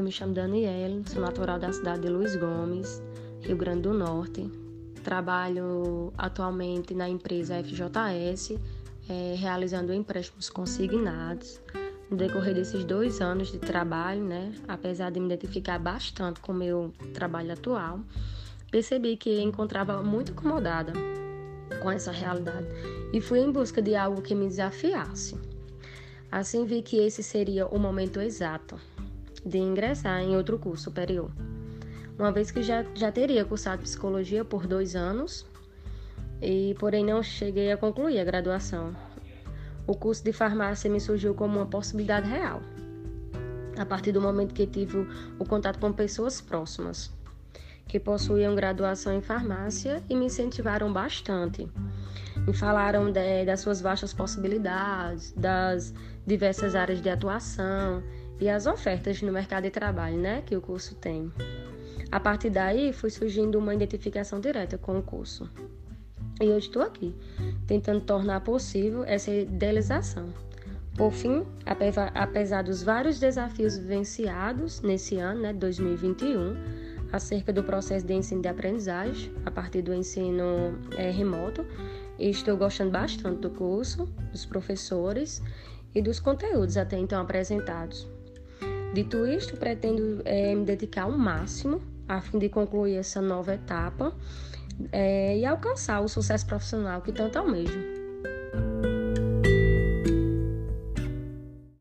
me chamo Daniela, sou natural da cidade de Luiz Gomes, Rio Grande do Norte. Trabalho atualmente na empresa FJS, é, realizando empréstimos consignados. No decorrer desses dois anos de trabalho, né, apesar de me identificar bastante com o meu trabalho atual, percebi que encontrava muito incomodada com essa realidade e fui em busca de algo que me desafiasse. Assim vi que esse seria o momento exato de ingressar em outro curso superior. Uma vez que já, já teria cursado psicologia por dois anos, e porém não cheguei a concluir a graduação. O curso de farmácia me surgiu como uma possibilidade real, a partir do momento que tive o, contato com pessoas próximas que possuíam graduação em farmácia e me incentivaram bastante. Me falaram de, das suas vastas possibilidades, das diversas áreas de atuação e as ofertas no mercado de trabalho né, que o curso tem. A partir daí, foi surgindo uma identificação direta com o curso. E hoje estou aqui, tentando tornar possível essa idealização. Por fim, apesar dos vários desafios vivenciados nesse ano, né, 2021, acerca do processo de ensino e aprendizagem, a partir do ensino é, remoto, estou gostando bastante do curso, dos professores e dos conteúdos até então apresentados. Dito isto, pretendo é, me dedicar ao máximo a fim de concluir essa nova etapa é, e alcançar o sucesso profissional que tanto almejo.